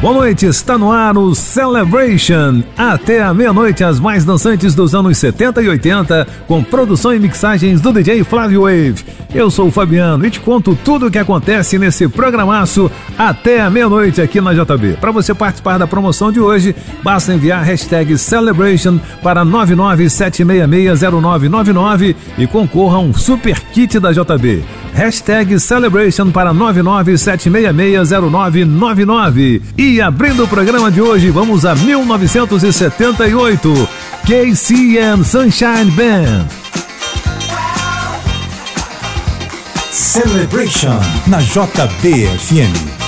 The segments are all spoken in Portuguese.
Boa noite, está no ar o Celebration. Até a meia-noite, as mais dançantes dos anos 70 e 80, com produção e mixagens do DJ Flávio Wave. Eu sou o Fabiano e te conto tudo o que acontece nesse programaço até a meia-noite aqui na JB. Para você participar da promoção de hoje, basta enviar a hashtag Celebration para 997660999 e concorra a um super kit da JB. Hashtag Celebration para 997660999. E abrindo o programa de hoje, vamos a 1978. KCM Sunshine Band. Celebration na JBFM.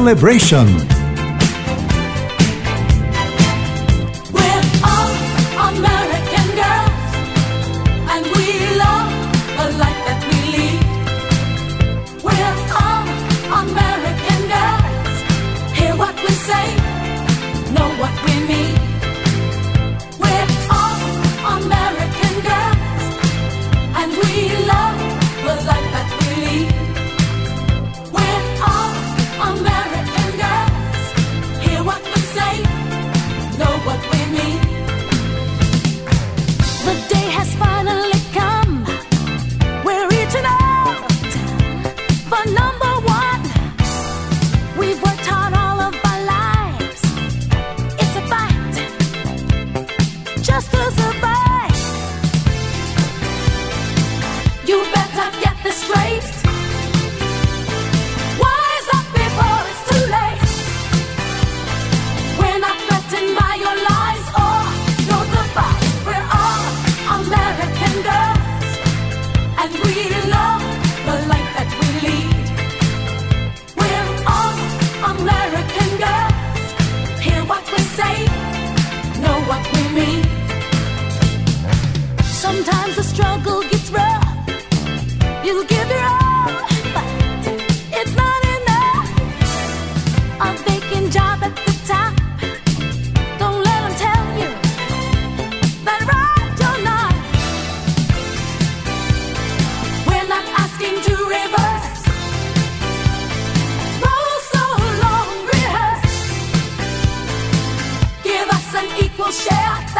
Celebration. Cheia.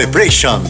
Celebration.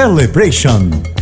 Celebration.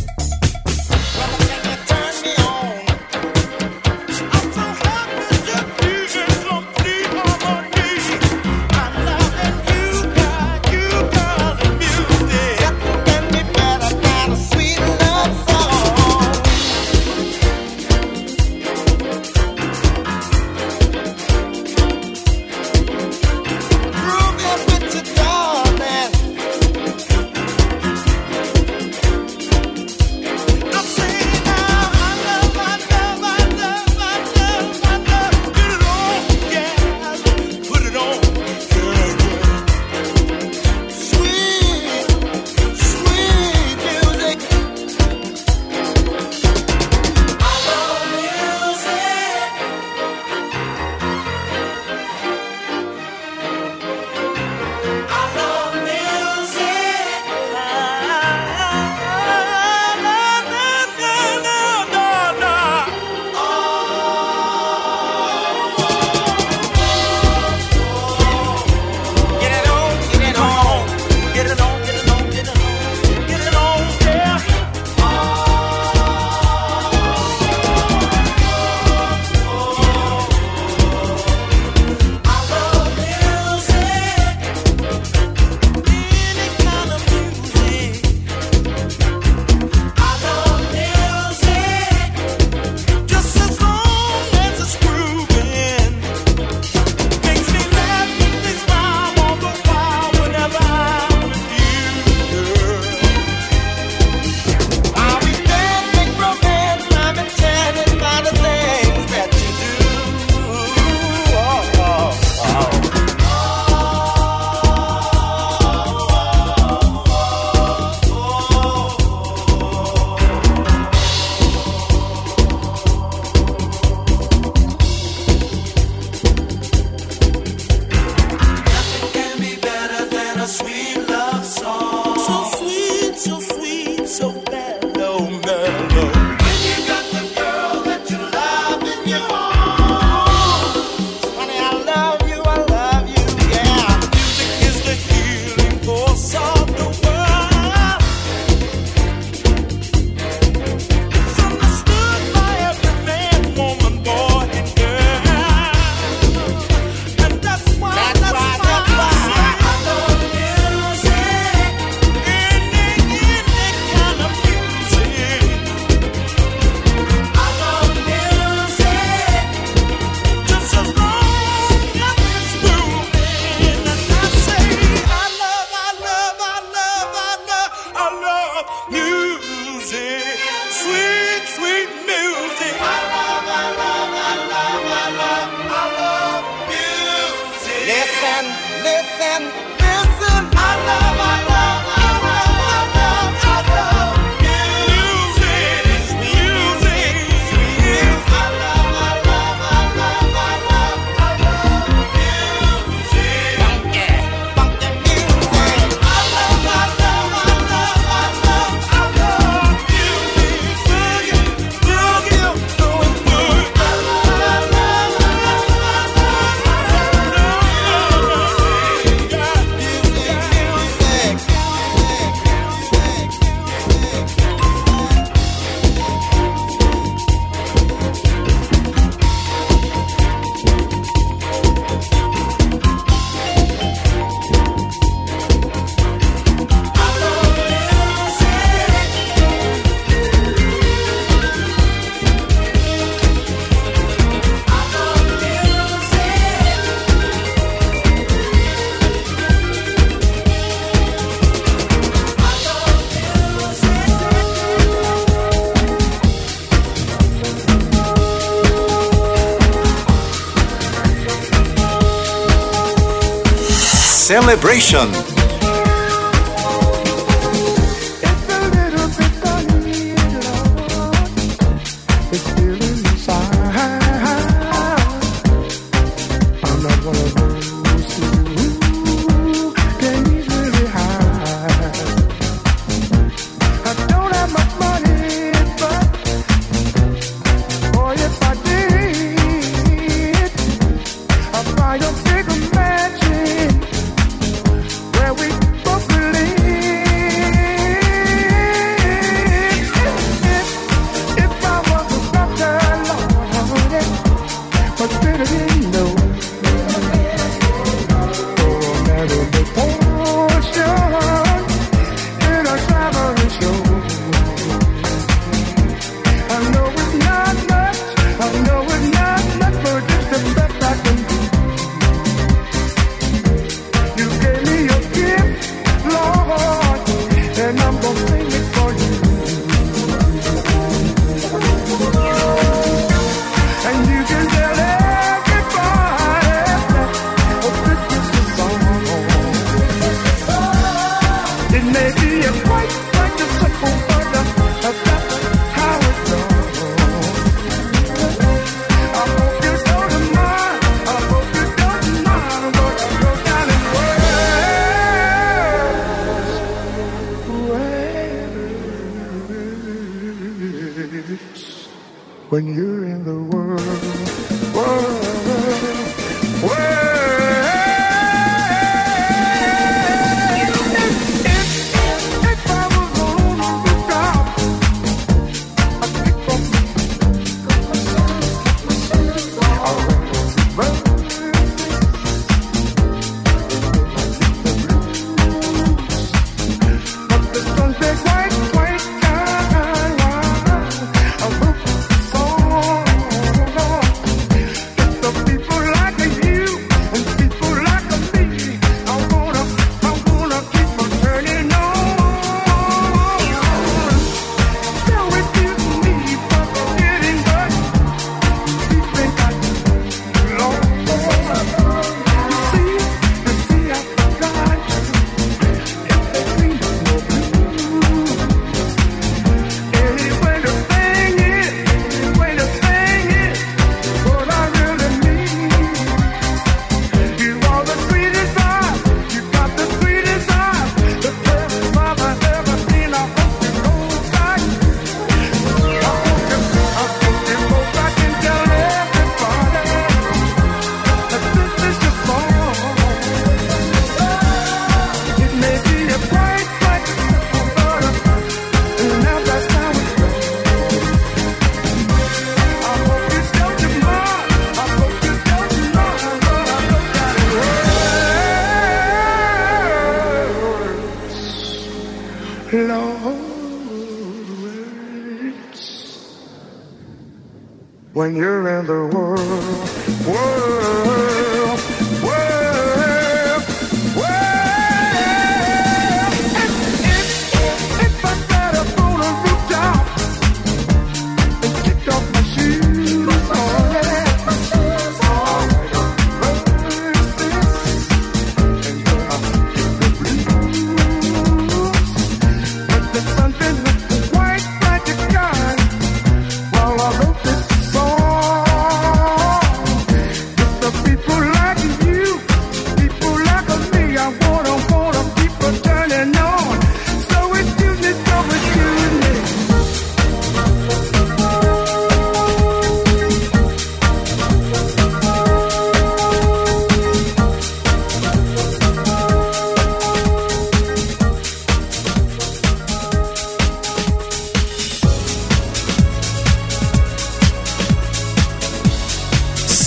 when you're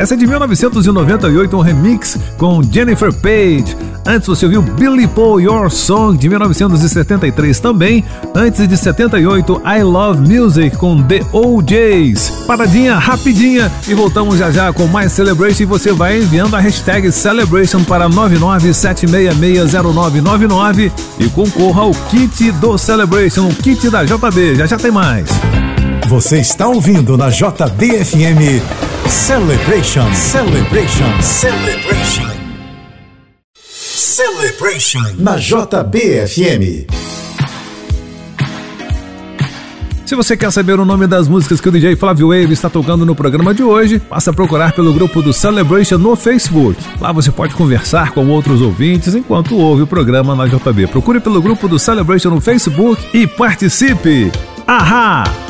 Essa é de 1998, um remix com Jennifer Page. Antes você ouviu Billy Paul Your Song de 1973 também. Antes de 78, I Love Music com The OJs. Paradinha rapidinha e voltamos já já com mais Celebration e você vai enviando a hashtag Celebration para 997660999 e concorra ao kit do Celebration, o kit da JB. Já já tem mais. Você está ouvindo na JBFM Celebration, Celebration, Celebration. Celebration na JBFM. Se você quer saber o nome das músicas que o DJ Flávio Wave está tocando no programa de hoje, passa a procurar pelo grupo do Celebration no Facebook. Lá você pode conversar com outros ouvintes enquanto ouve o programa na JB. Procure pelo grupo do Celebration no Facebook e participe! Ahá!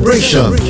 Celebration.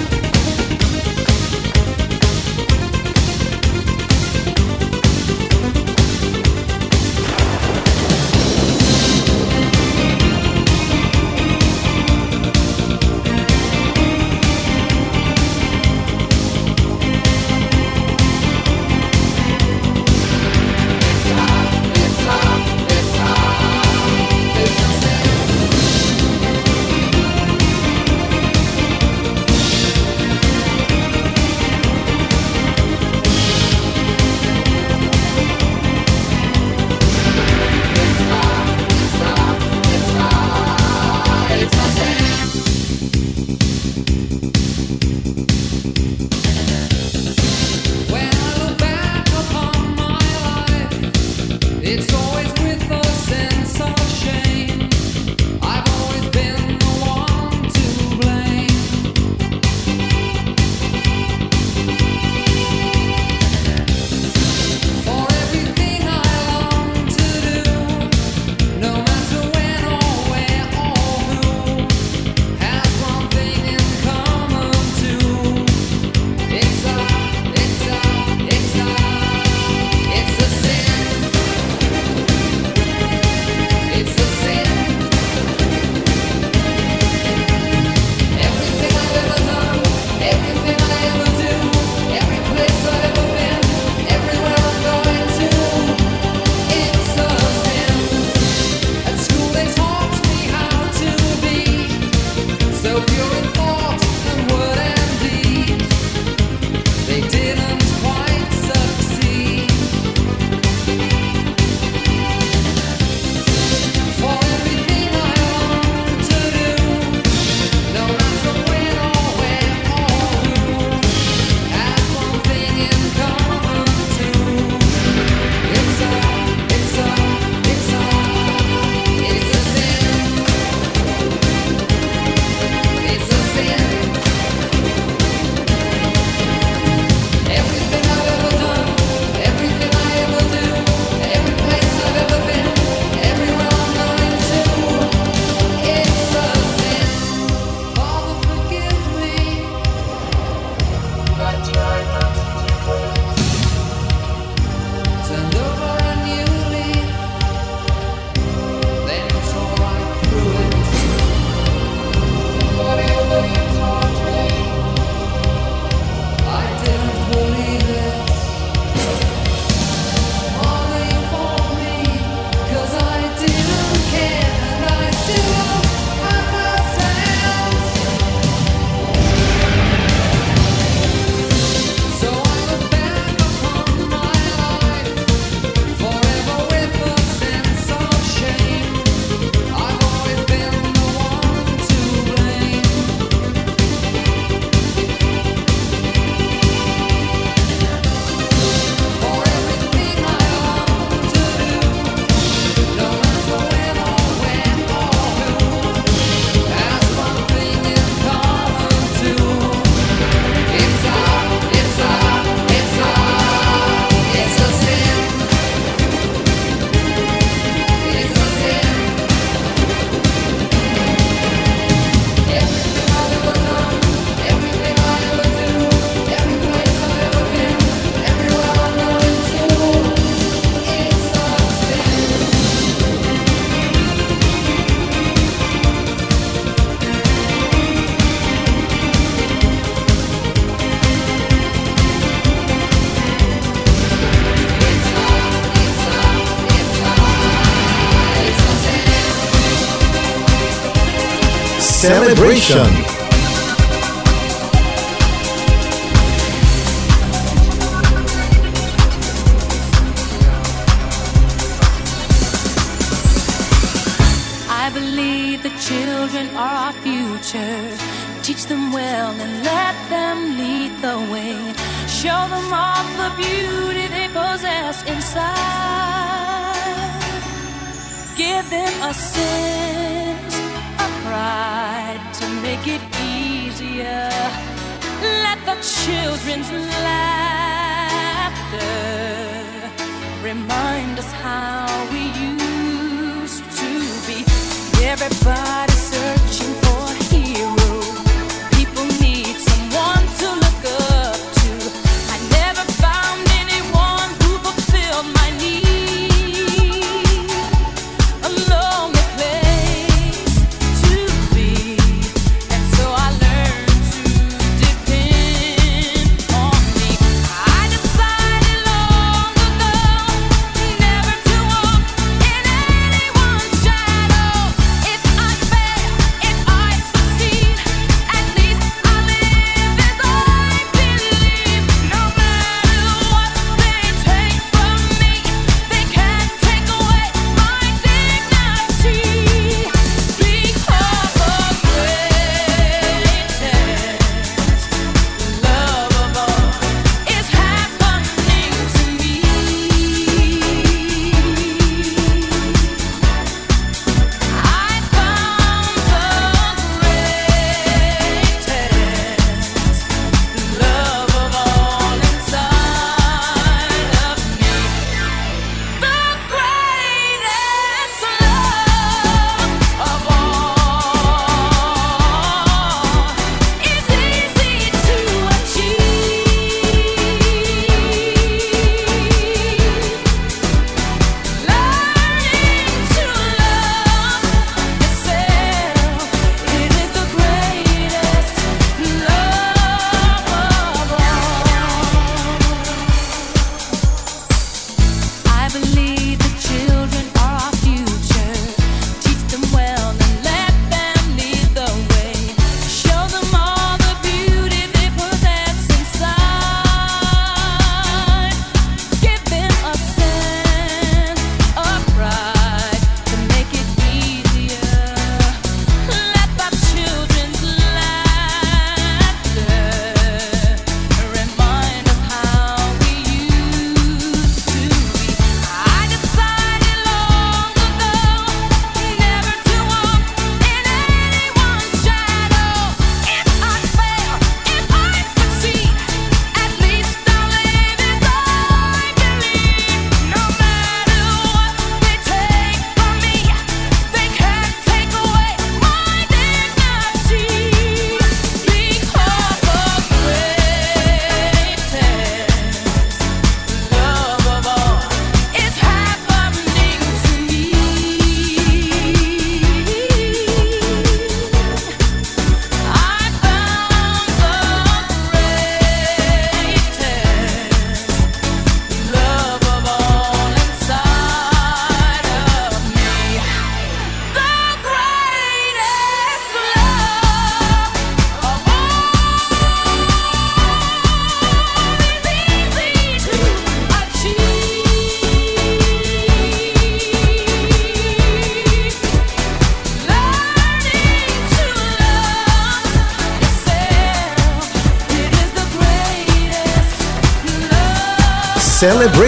Celebration.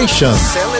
Celebration.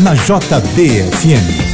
Na JBFM.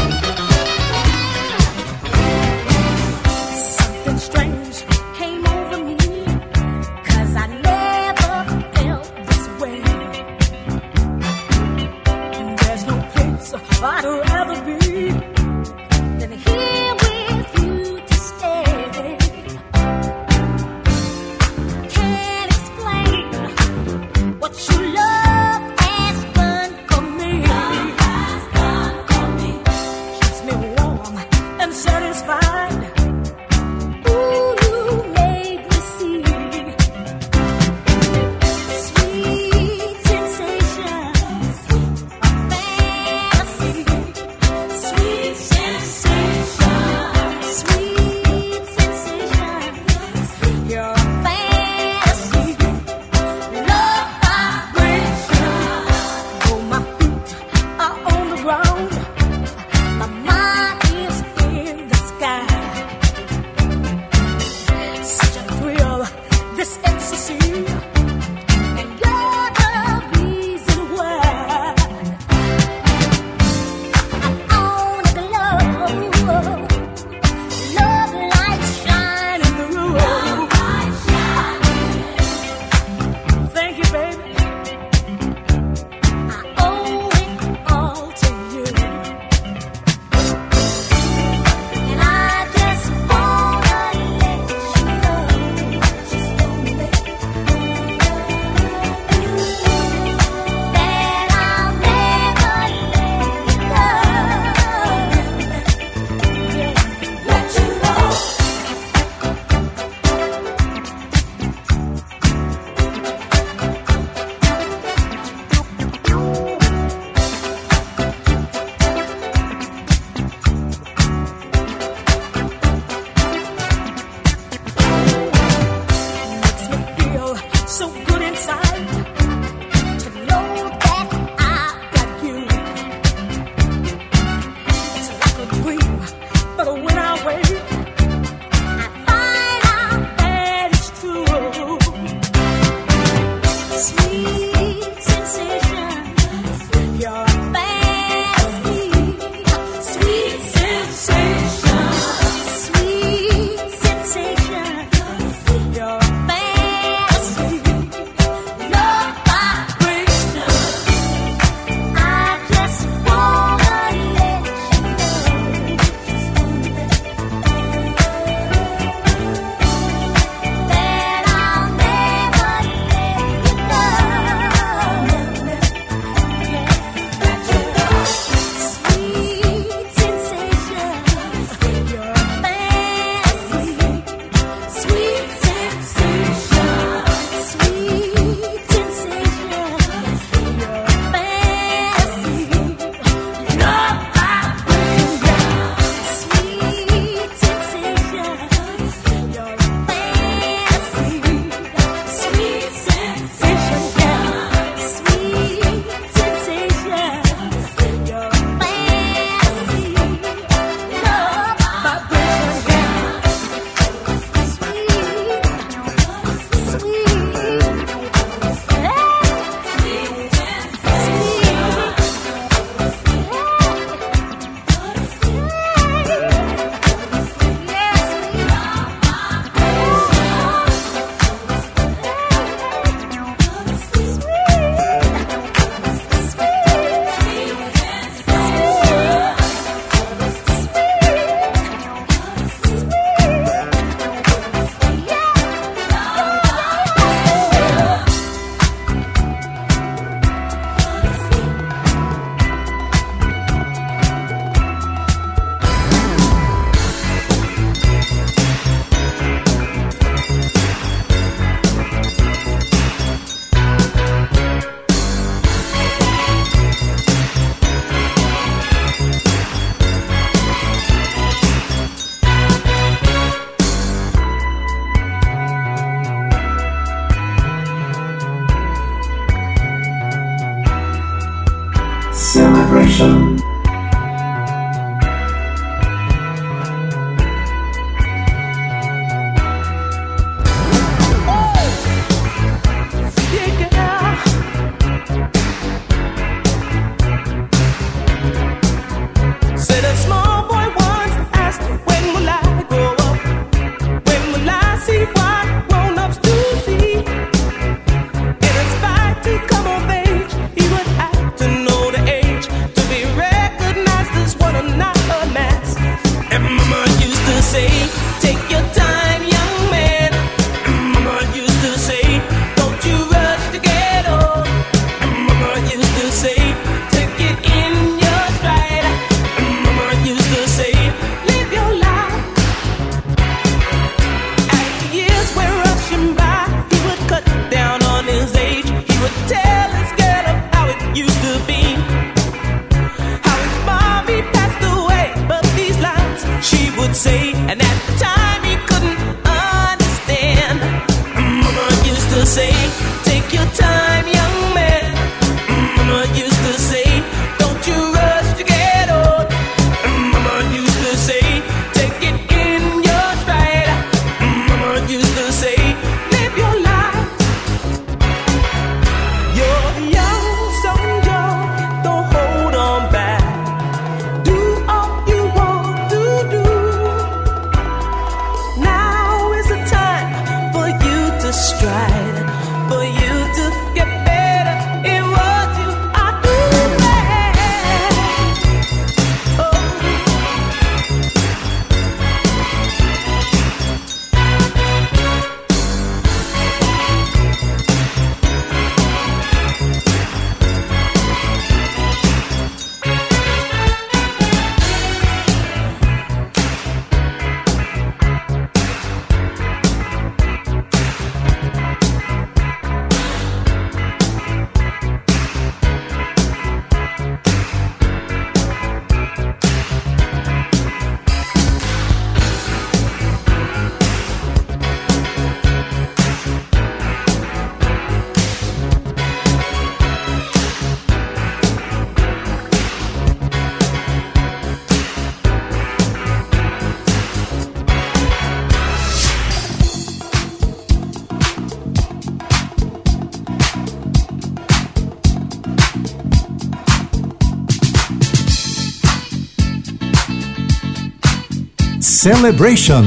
Celebration.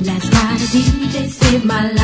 Last night a DJ saved my life.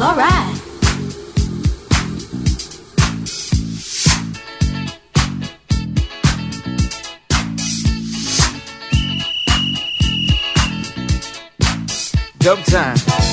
cool, alright. Dub time.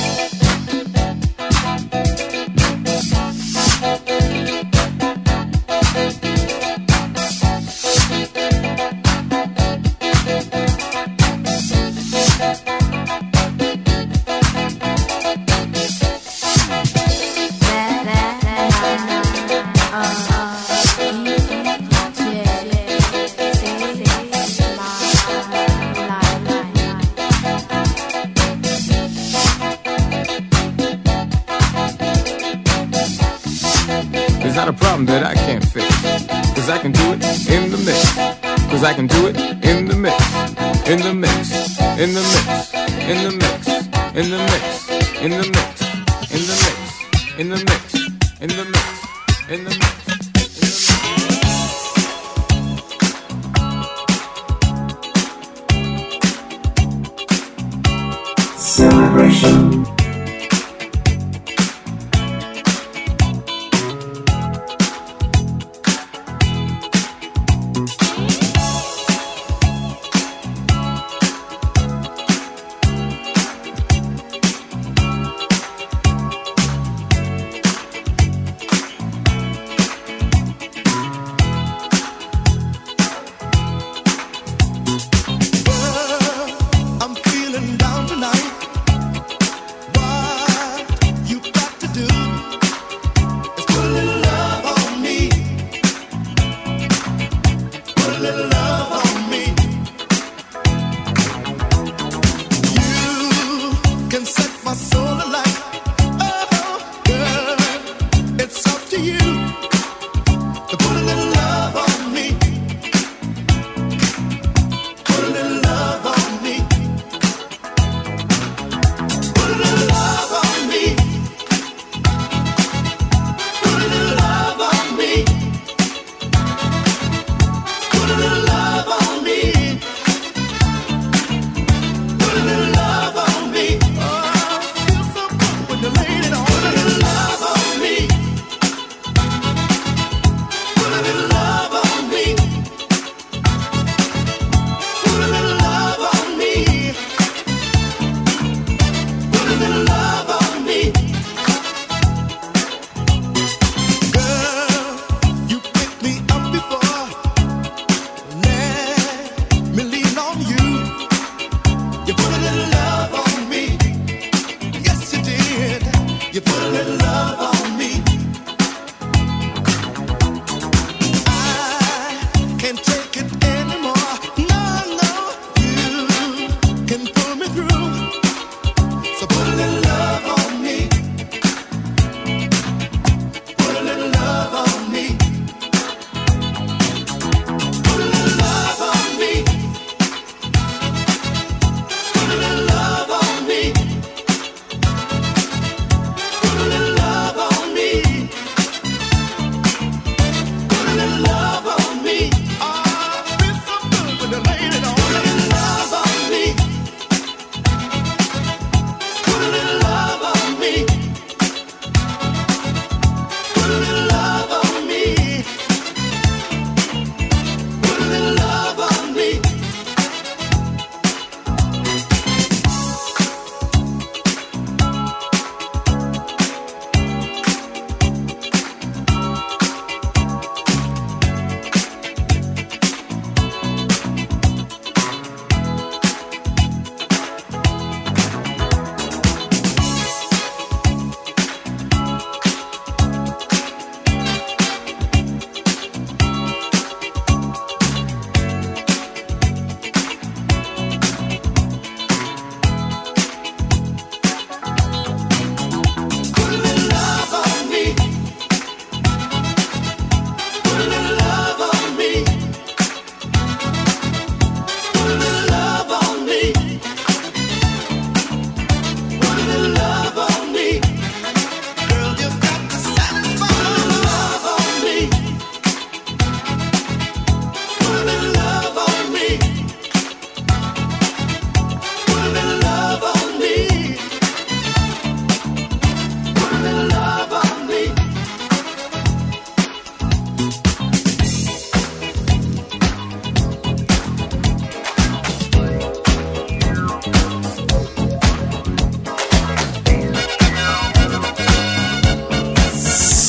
You put a little love.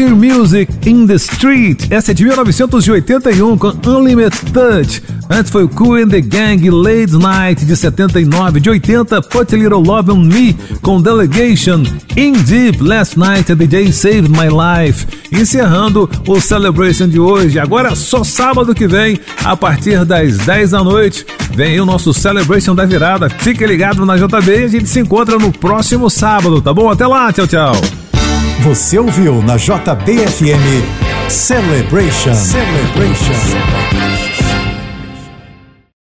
Hear Music in the Street. Essa é de 1981 com Unlimited Touch. Antes foi o Cool and the Gang Late Night de 79. De 80, Put a Little Love on Me com Delegation. In Deep Last Night a DJ Saved My Life. Encerrando o Celebration de hoje. Agora só sábado que vem, a partir das 10 da noite, vem o nosso Celebration da virada. Fique ligado na JB e a gente se encontra no próximo sábado, tá bom? Até lá, tchau, tchau. Você ouviu na JBFM Celebration. Celebration.